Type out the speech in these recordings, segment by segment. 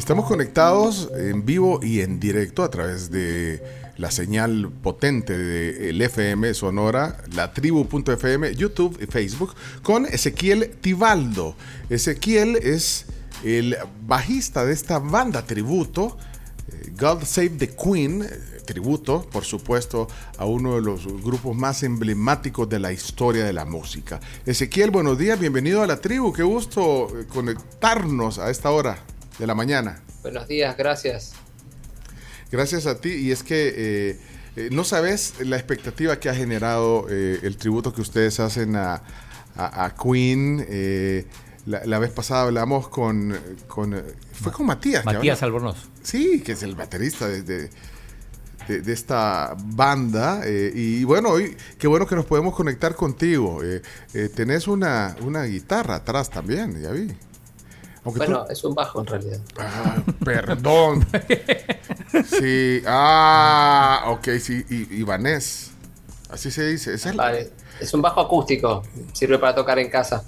Estamos conectados en vivo y en directo a través de la señal potente del FM Sonora, la tribu.fm, YouTube y Facebook, con Ezequiel Tibaldo. Ezequiel es el bajista de esta banda tributo, eh, God Save the Queen, eh, tributo, por supuesto, a uno de los grupos más emblemáticos de la historia de la música. Ezequiel, buenos días, bienvenido a la tribu, qué gusto eh, conectarnos a esta hora de la mañana. Buenos días, gracias. Gracias a ti. Y es que eh, eh, no sabes la expectativa que ha generado eh, el tributo que ustedes hacen a, Queen. La, vez pasada hablamos con, fue con Matías. Matías Albornoz. Sí, que es el baterista de, de, esta banda. y bueno, hoy qué bueno que nos podemos conectar contigo. tenés una, una guitarra atrás también, ya vi bueno, es un bajo en realidad. Ah, perdón. sí, ah, ok, sí, y, Ibanés. Así se dice. ¿Es, es un bajo acústico. Sirve para tocar en casa.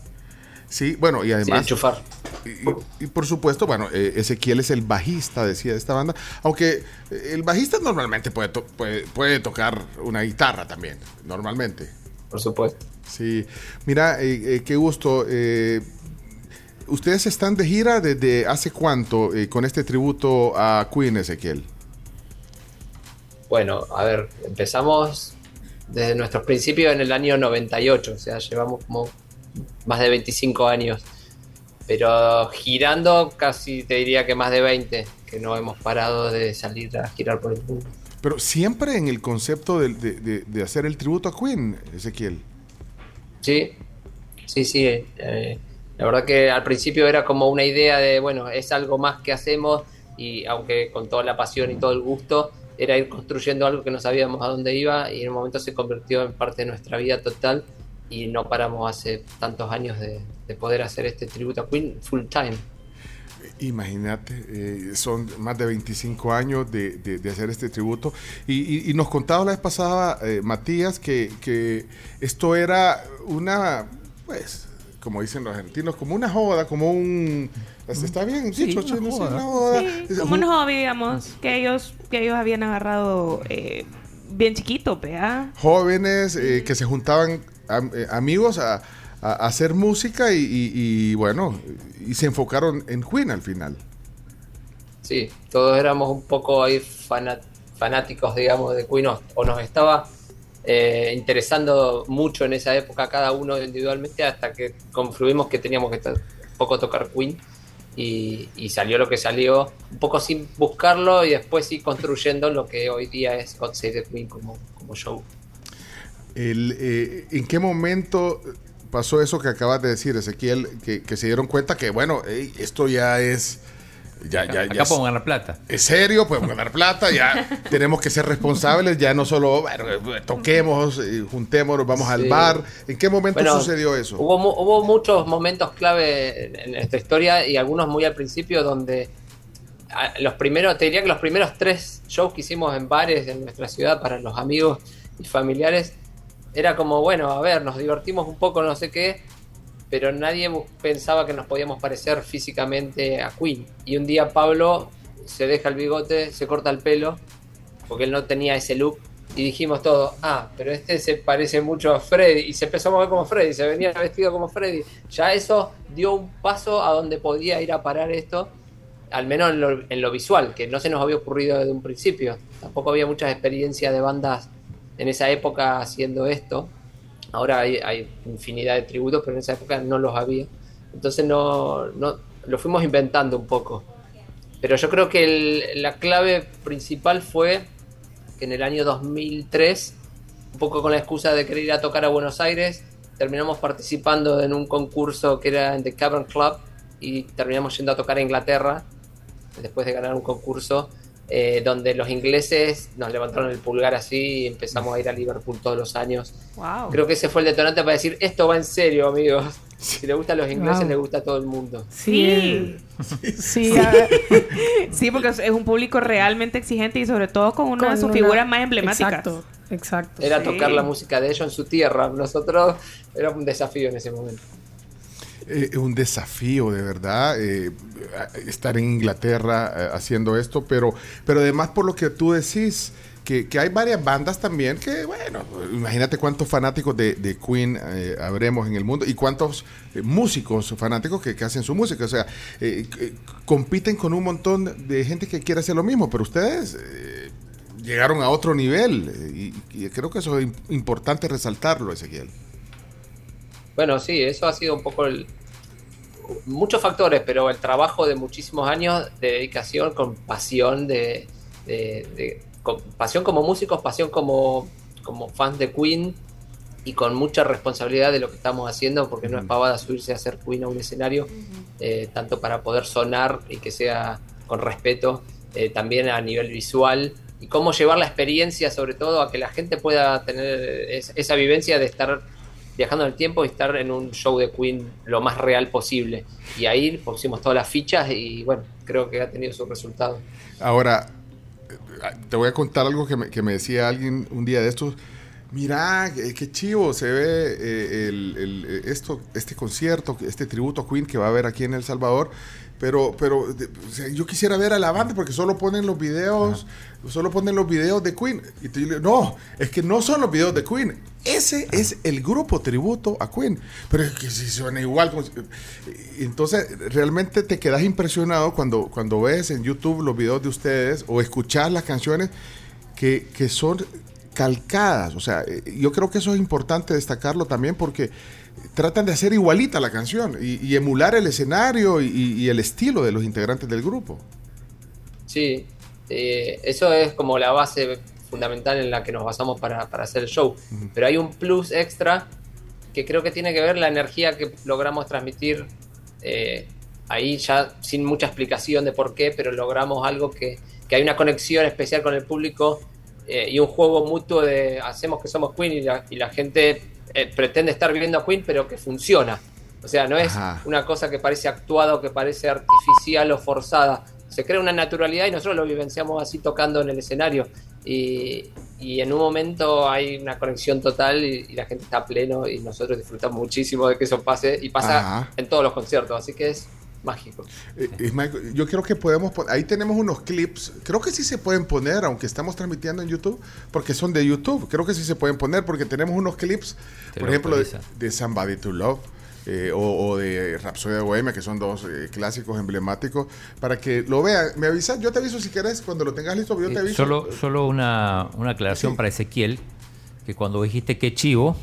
Sí, bueno, y además. enchufar. Y, por supuesto, bueno, eh, Ezequiel es el bajista, decía, de esta banda. Aunque eh, el bajista normalmente puede, puede, tocar una guitarra también, normalmente. Por supuesto. Sí, mira, eh, qué gusto. ¿Ustedes están de gira desde hace cuánto eh, con este tributo a Queen Ezequiel? Bueno, a ver, empezamos desde nuestros principios en el año 98, o sea, llevamos como más de 25 años. Pero girando casi te diría que más de 20, que no hemos parado de salir a girar por el mundo. Pero siempre en el concepto de, hacer el tributo a Queen, Ezequiel. Sí, sí, sí. Eh, la verdad que al principio era como una idea de, bueno, es algo más que hacemos y aunque con toda la pasión y todo el gusto, era ir construyendo algo que no sabíamos a dónde iba y en un momento se convirtió en parte de nuestra vida total y no paramos hace tantos años de, poder hacer este tributo a Queen full time. Imagínate, eh, son más de 25 años de, hacer este tributo. Y, nos contaba la vez pasada, eh, Matías, que, que, esto era una, pues, como dicen los argentinos, como una joda, como un... ¿Está bien? Sí, una joda. como un hobby, digamos, que ellos, que ellos habían agarrado eh, bien chiquito, ¿vea? Jóvenes eh, que se juntaban eh, amigos a, hacer música y, bueno, y se enfocaron en Queen al final. Sí, todos éramos un poco ahí fanáticos, digamos, de Queen, o nos estaba eh, interesando mucho en esa época cada uno individualmente hasta que confluimos que teníamos que un poco tocar Queen y, salió lo que salió, un poco sin buscarlo y después sí construyendo lo que hoy día es God Save the Queen como, como show. Eh, ¿En qué momento pasó eso que acabas de decir, Ezequiel, que, se dieron cuenta que, bueno, esto ya es ya, ya, Acá podemos ganar plata. Es serio, podemos ganar plata, ya tenemos que ser responsables, ya no solo bueno, toquemos, juntémonos, vamos al bar. ¿En qué momento sucedió eso? Hubo, hubo muchos momentos clave en esta historia y algunos muy al principio donde los primeros, te diría que los primeros tres shows que hicimos en bares en nuestra ciudad para los amigos y familiares, era como, bueno, a ver, nos divertimos un poco, no sé qué, pero nadie pensaba que nos podíamos parecer físicamente a Queen. Y un día Pablo se deja el bigote, se corta el pelo, porque él no tenía ese look, y dijimos todo, ah, pero este se parece mucho a Freddy, y se empezó a mover como Freddy, se venía vestido como Freddy. Ya eso dio un paso a donde podía ir a parar esto, al menos en lo, en lo visual, que no se nos había ocurrido desde un principio. Tampoco había muchas experiencias de bandas en esa época haciendo esto. Ahora hay, infinidad de tributos, pero en esa época no los había. Entonces no, no lo fuimos inventando un poco. Pero yo creo que la clave principal fue que en el año 2003, un poco con la excusa de querer ir a tocar a Buenos Aires, terminamos participando en un concurso que era en The Cavern Club y terminamos yendo a tocar a Inglaterra después de ganar un concurso eh, donde los ingleses nos levantaron el pulgar así y empezamos a ir a Liverpool todos los años. Creo que ese fue el detonante para decir, esto va en serio, amigos. Si le gusta a los ingleses, le gusta a todo el mundo. Sí. Sí, sí, porque es un público realmente exigente y sobre todo con una de sus figuras más emblemáticas. Exacto, exacto. Era tocar la música de ellos en su tierra. Nosotros era un desafío en ese momento. Eh, un desafío, de verdad, eh, estar en Inglaterra eh, haciendo esto, pero, pero además por lo que tú decís, que, hay varias bandas también que, bueno, imagínate cuántos fanáticos de, Queen habremos en el mundo y cuántos músicos fanáticos que, hacen su música. O sea, compiten con un montón de gente que quiere hacer lo mismo, pero ustedes llegaron a otro nivel y, y creo que eso es importante resaltarlo, Ezequiel. Bueno, sí, eso ha sido un poco el, muchos factores, pero el trabajo de muchísimos años de dedicación con pasión de, pasión como músicos, pasión como, como fans de Queen y con mucha responsabilidad de lo que estamos haciendo, porque no es pavada subirse a hacer Queen a un escenario, eh, tanto para poder sonar y que sea con respeto, eh, también a nivel visual, y cómo llevar la experiencia, sobre todo, a que la gente pueda tener esa vivencia de estar viajando en el tiempo y estar en un show de Queen lo más real posible. Y ahí pusimos todas las fichas y bueno, creo que ha tenido su resultado. Ahora, te voy a contar algo que me, que me decía alguien un día de estos. Mira, qué chivo se ve eh, el, esto, este concierto, este tributo a Queen que va a haber aquí en El Salvador. Pero, pero yo quisiera ver a la banda porque solo ponen los videos, solo ponen los videos de Queen. Y tú, no, es que no son los videos de Queen. Ese es el grupo tributo a Queen. Pero es que si suena igual. Entonces, realmente te quedas impresionado cuando, cuando ves en YouTube los videos de ustedes o escuchas las canciones que, que son calcadas. O sea, eh, yo creo que eso es importante destacarlo también porque tratan de hacer igualita la canción y, emular el escenario y, el estilo de los integrantes del grupo. Sí, eh, eso es como la base fundamental en la que nos basamos para, hacer el show. Pero hay un plus extra que creo que tiene que ver la energía que logramos transmitir eh, ahí ya sin mucha explicación de por qué, pero logramos algo que, que hay una conexión especial con el público eh, y un juego mutuo de hacemos que somos Queen y la, y la gente eh, pretende estar viviendo a Queen, pero que funciona. O sea, no es una cosa que parece actuada o que parece artificial o forzada. Se crea una naturalidad y nosotros lo vivenciamos así tocando en el escenario. Y, en un momento hay una conexión total y, la gente está pleno y nosotros disfrutamos muchísimo de que eso pase y pasa en todos los conciertos. Así que es mágico. Eh, yo creo que podemos, ahí tenemos unos clips, creo que sí se pueden poner, aunque estamos transmitiendo en YouTube, porque son de YouTube, creo que sí se pueden poner, porque tenemos unos clips, por ejemplo, de, Somebody to Love. Eh, o, de Rapsodia de Bohemia, que son dos eh, clásicos emblemáticos, para que lo vean. Me avisas, yo te aviso si quieres, cuando lo tengas listo, yo te aviso. Solo, solo una, una aclaración para Ezequiel, que cuando dijiste que chivo,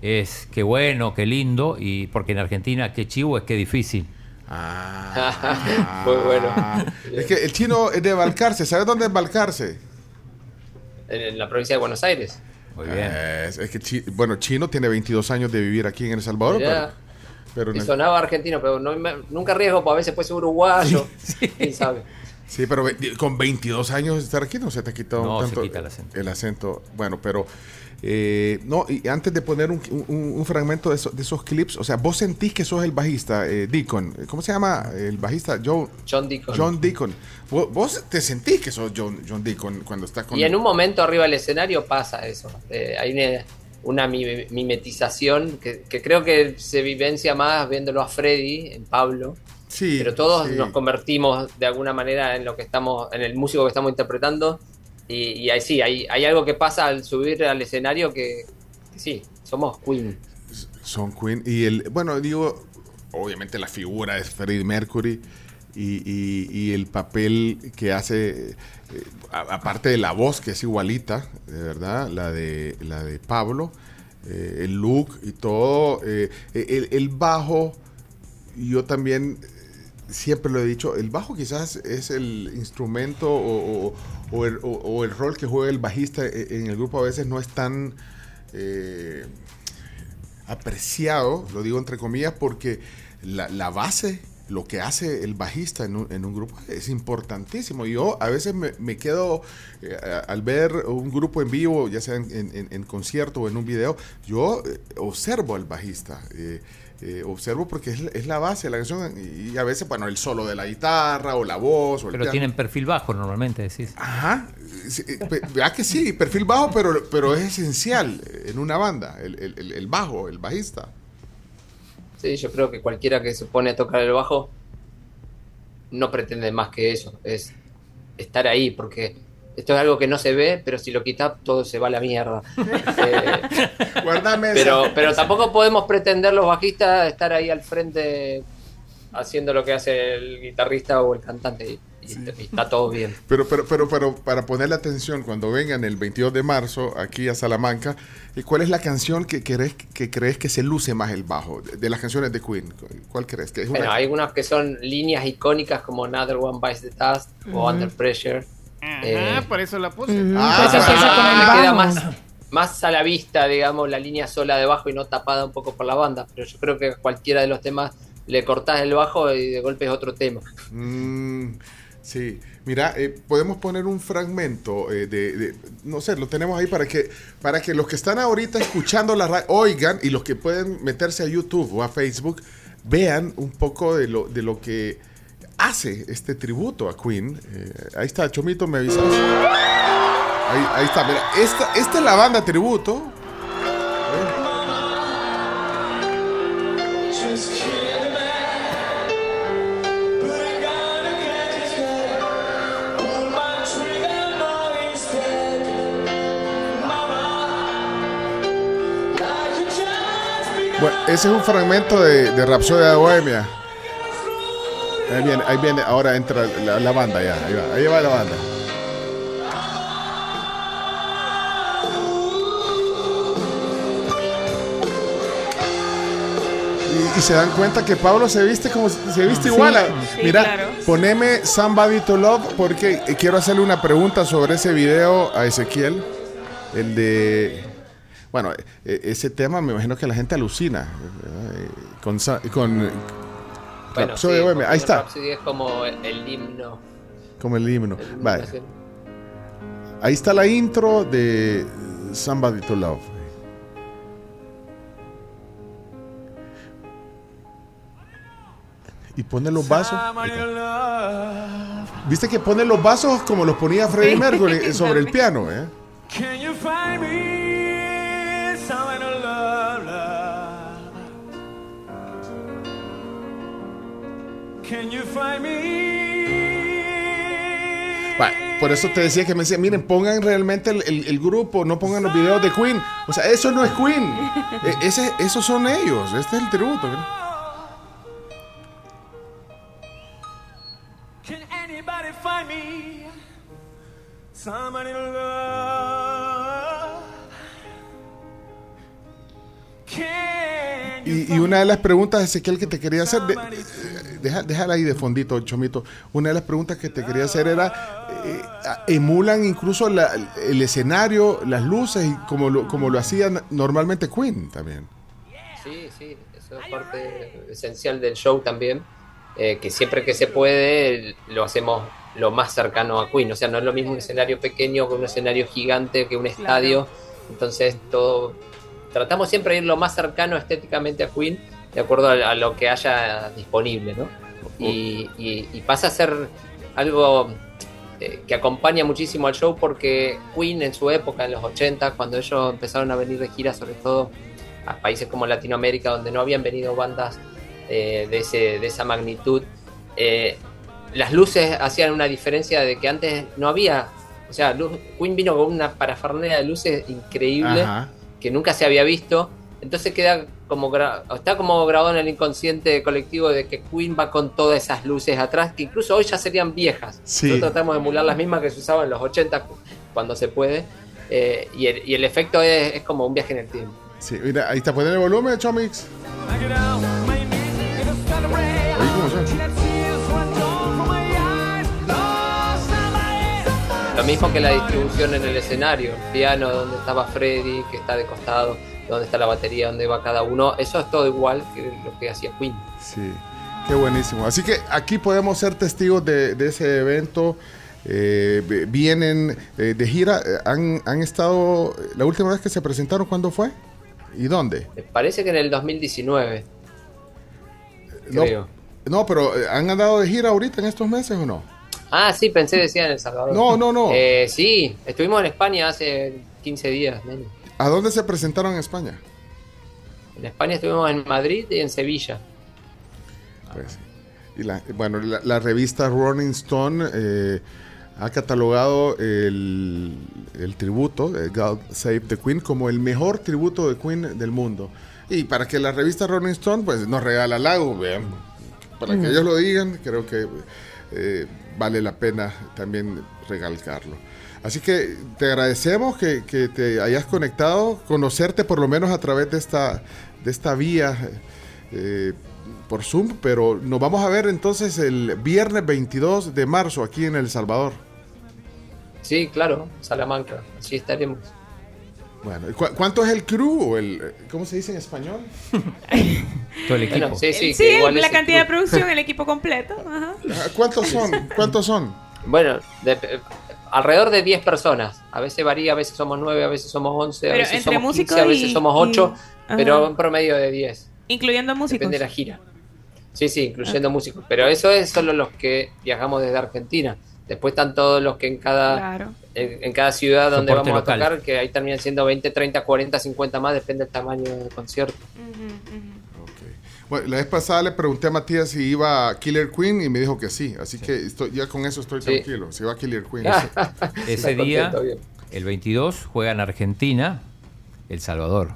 es que bueno, qué lindo, y porque en Argentina qué chivo es que difícil. Ah, muy bueno. Es que el chino es de Balcarce. ¿Sabes dónde es Balcarce? En, la provincia de Buenos Aires. Muy bien. Es, que, bueno, Chino tiene 22 años de vivir aquí en El Salvador. Pero, y sonaba argentino, pero nunca riesgo, porque a veces puede ser uruguayo. Sí. ¿Quién sabe? Sí, pero con 22 años de estar aquí no se te ha quitado tanto el acento. el acento. Bueno, pero eh, no, y antes de poner un, fragmento de, esos clips, o sea, vos sentís que sos el bajista, eh, Deacon. ¿Cómo se llama el bajista? John, John Deacon. John Deacon. ¿Vos, te sentís que sos John, John Deacon cuando estás con... Y en un momento arriba del escenario pasa eso. Eh, hay una, mimetización que, creo que se vivencia más viéndolo a Freddy, en Pablo. Sí, pero todos nos convertimos de alguna manera en lo que estamos, en el músico que estamos interpretando y, ahí sí, hay, hay algo que pasa al subir al escenario que, sí, somos Queen. Son Queen. Y el, bueno, digo, obviamente la figura es Freddie Mercury y, el papel que hace, eh, aparte de la voz que es igualita, de verdad, la de, la de Pablo, eh, el look y todo, eh, el, el, bajo, yo también siempre lo he dicho, el bajo quizás es el instrumento o, el, rol que juega el bajista e, en el grupo a veces no es tan eh, apreciado, lo digo entre comillas, porque la, base, lo que hace el bajista en un, grupo es importantísimo. Yo a veces me, quedo, eh, al ver un grupo en vivo, ya sea en, concierto o en un video, yo eh, observo al bajista. Observo porque es, la base de la canción y a veces, bueno, el solo de la guitarra o la voz. O pero tienen perfil bajo normalmente, decís. Ajá, vea que sí, perfil bajo, pero, pero es esencial en una banda, el, bajo, el bajista. Sí, yo creo que cualquiera que se pone a tocar el bajo no pretende más que eso, es estar ahí, porque esto es algo que no se ve, pero si lo quitas todo se va a la mierda. Eh, Guárdame pero, esa. pero tampoco podemos pretender los bajistas estar ahí al frente haciendo lo que hace el guitarrista o el cantante y, está todo bien. Pero, pero, pero, pero para ponerle atención, cuando vengan el 22 de marzo aquí a Salamanca, eh, ¿cuál es la canción que crees que, crees que se luce más el bajo? De, de las canciones de Queen, ¿cuál crees? Que es una- Bueno, hay algunas que son líneas icónicas como Another One Bites the Dust o Under Pressure. Eh, por eso la puse. Ah, Pues me queda más, más a la vista, digamos, la línea sola de bajo y no tapada un poco por la banda. Pero yo creo que a cualquiera de los temas le cortás el bajo y de golpe es otro tema. Mm, sí, mira, eh, podemos poner un fragmento eh, de, de- no sé, lo tenemos ahí para que, para que los que están ahorita escuchando la radio oigan y los que pueden meterse a YouTube o a Facebook vean un poco de lo, de lo que hace este tributo a Queen. Eh, ahí está, Chomito, me avisas. Ahí, está, mira, esta, esta es la banda tributo. Bueno, ese es un fragmento de, de Rapsodia de Bohemia. Ahí viene, ahí viene, ahora entra la, la banda ya, ahí va, ahí va la banda. Y, y se dan cuenta que Pablo se viste como se viste igual. a- Sí, Mira, claro. poneme Somebody to Love porque quiero hacerle una pregunta sobre ese video a Ezequiel. El de. Bueno, e- ese tema me imagino que la gente alucina. eh, Con. con Bueno, Rhapsody sí, de Bohemia. Ahí está, Rhapsody es como el, el himno. como el himno. el himno Vale. Ahí está la intro de Somebody to Love. Y pone los vasos. Viste que pone los vasos como los ponía Freddie. Mercury sobre el piano, ¿eh? Can you find me Can you find me? Bueno, por eso te decía que me decía, miren, pongan realmente el, el- el grupo, no pongan los videos de Queen. O sea, eso no es Queen. E- ese, esos son ellos. Este es el tributo. Can anybody find me somebody love? Y, y una de las preguntas, Ezequiel, que te quería hacer, de- eh, deja- déjala ahí de fondito, Chomito. Una de las preguntas que te quería hacer era, eh, emulan incluso la- el escenario, las luces, y como lo, como lo hacían normalmente Queen también. Sí, sí, eso es parte esencial del show también. eh, que siempre que se puede lo hacemos lo más cercano a Queen. O sea, no es lo mismo un escenario pequeño que un escenario gigante, que un estadio. Entonces, todo. Tratamos siempre de ir lo más cercano estéticamente a Queen, de acuerdo a, a lo que haya disponible, ¿no? Y, y- y pasa a ser algo eh, que acompaña muchísimo al show porque Queen en su época, en los 80, cuando ellos empezaron a venir de gira, sobre todo a países como Latinoamérica, donde no habían venido bandas eh, de, ese, de esa magnitud, eh, las luces hacían una diferencia de que antes no había. O sea, luz- Queen vino con una parafernalia de luces increíble Ajá. Que nunca se había visto. Entonces queda como gra- está como grabado en el inconsciente colectivo de que Queen va con todas esas luces atrás, que incluso hoy ya serían viejas. Sí. Nosotros tratamos de emular las mismas que se usaban en los 80 cuando se puede. eh, y, el, y el efecto es, es como un viaje en el tiempo. Sí, mira, ahí está, ponen el volumen, Chomix. Mismo que la distribución en el escenario, el piano donde estaba Freddy, que está de costado, donde está la batería, donde va cada uno, eso es todo igual que lo que hacía Queen. Sí, qué buenísimo. Así que aquí podemos ser testigos de, de ese evento. Eh, vienen eh, de gira, eh, han, han estado, la última vez que se presentaron, ¿cuándo fue? ¿Y dónde? Me parece que en el 2019, No, creo. no, pero ¿han andado de gira ahorita en estos meses o no? Ah, sí, pensé decía en El Salvador. No, no, no. Eh, sí, estuvimos en España hace 15 días. menos. ¿A dónde se presentaron en España? En España estuvimos en Madrid y en Sevilla. Pues, y la, bueno, la, la revista Rolling Stone eh, ha catalogado el, el tributo, eh, God Save the Queen, como el mejor tributo de Queen del mundo. Y para que la revista Rolling Stone pues, nos regala algo, vean, para que ellos lo digan, creo que eh, vale la pena también recalcarlo. Así que te agradecemos que, te hayas conectado, conocerte por lo menos a través de esta, de esta vía eh, por Zoom, pero nos vamos a ver entonces el viernes 22 de marzo aquí en El Salvador. Sí, claro, Salamanca. Así estaremos. Bueno, ¿y cu- ¿cuánto es el crew? o El, ¿Cómo se dice en español? Todo el equipo. Bueno, sí, sí, Sí, que igual la cantidad de producción, el equipo completo. Ajá. Ah, ¿Cuántos son? ¿Cuántos son? Bueno, de- alrededor de 10 personas. A veces varía, a veces somos 9, a veces somos 11, a Pero veces entre somos 15, músicos a veces y- somos y- 8, Ajá. pero un promedio de 10. Incluyendo músicos. Depende de la gira. Sí, sí, incluyendo músicos. Pero eso es solo los que viajamos desde Argentina. Después están todos los que en cada, Claro. En, en cada ciudad donde Soporte vamos local. a tocar, que ahí terminan siendo 20, 30, 40, 50 más, depende del tamaño del concierto. Bueno, la vez pasada le pregunté a Matías si iba a Killer Queen y me dijo que sí. Así que estoy, ya con eso estoy Sí. tranquilo. Si va a Killer Queen. Ese día, el 22, juegan Argentina, El Salvador.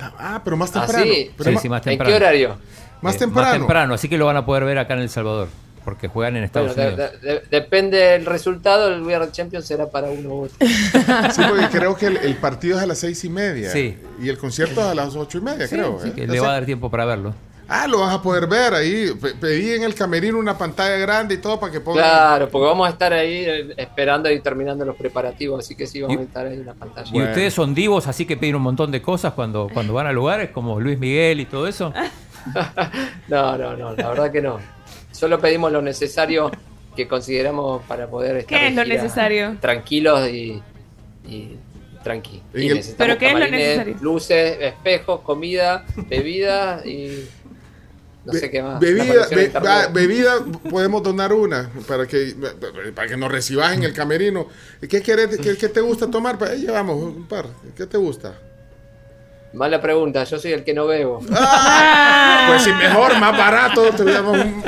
Ah, pero más Ah, temprano. sí. Pero Sí, sí, más ¿En qué temprano. horario? Más Eh, temprano. Más temprano, así que lo van a poder ver acá en El Salvador, porque juegan en Estados Bueno, Unidos. de- de- depende del resultado, el We Are the Champions será para uno u otro. Sí, porque creo que el, el partido es a las seis y media. Sí. Y el concierto es a las ocho y media, Sí, creo. así ¿eh? que le va a dar tiempo para verlo. Ah, lo vas a poder ver ahí. Pe- pedí en el camerino una pantalla grande y todo para que pongan. Claro, porque vamos a estar ahí eh, esperando y terminando los preparativos, así que sí, vamos Y- a estar ahí en la pantalla. Y Bueno. ustedes son divos, así que piden un montón de cosas cuando, cuando van a lugares, como Luis Miguel y todo eso. No, no, no, la verdad que no. Solo pedimos lo necesario que consideramos para poder estar ¿Qué de es lo gira necesario? Tranquilos y, y tranqui. Y ¿Pero qué es lo necesario? Luces, espejos, comida, bebida y no sé qué más. Bebida, be- ah, bebida, podemos donar una para que para que nos recibas en el camerino. ¿Qué, querés- qué, qué te gusta tomar? Pues ahí llevamos un par. ¿Qué te gusta? Mala pregunta, yo soy el que no bebo. Pues si mejor, más barato, te damos un.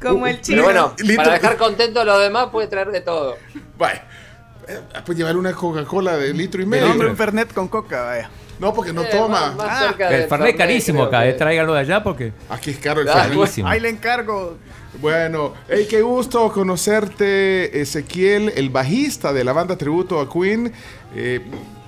Como el chino. Pero bueno, litro- para dejar contentos a los demás puede traer de todo. Vaya. Eh, Pues llevar una Coca-Cola de litro y Me medio. nombre un Fernet con coca, vaya. No, porque no Eh, toma. más- más Ah, El Fernet carísimo creo acá, que- eh, tráiganlo de allá porque Aquí es caro el Ah, Fernet. bueno. carísimo. Ahí le encargo. Bueno, hey, qué gusto conocerte, Ezequiel, el bajista de la banda tributo a Queen. Eh,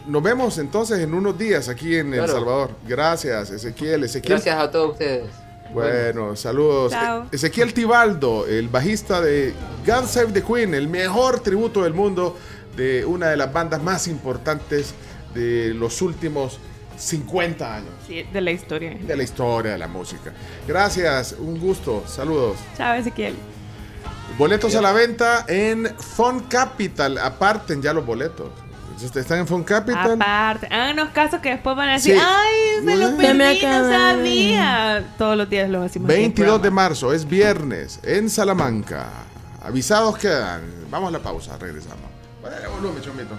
nos vemos entonces en unos días aquí en El. Salvador. Gracias, Ezequiel. Ezequiel. Gracias a todos ustedes. Bueno, saludos. Chao. Ezequiel Tibaldo, el bajista de God Save the Queen, el mejor tributo del mundo de una de las bandas más importantes de los últimos 50 años Sí, de la historia. de la historia de la música. Gracias, un gusto, saludos. Chao, Ezequiel. Boletos a la venta en Fun Capital, aparten ya los boletos. Están en Fun Capital. Aparte, háganos caso que después van a decir, Sí. ay, me lo perdí, no acabaron". sabía. Todos los días lo decimos. aquí en el 22 de marzo, es viernes, en Salamanca. Avisados quedan. Vamos a la pausa, regresamos. Ponele volumen, chomito.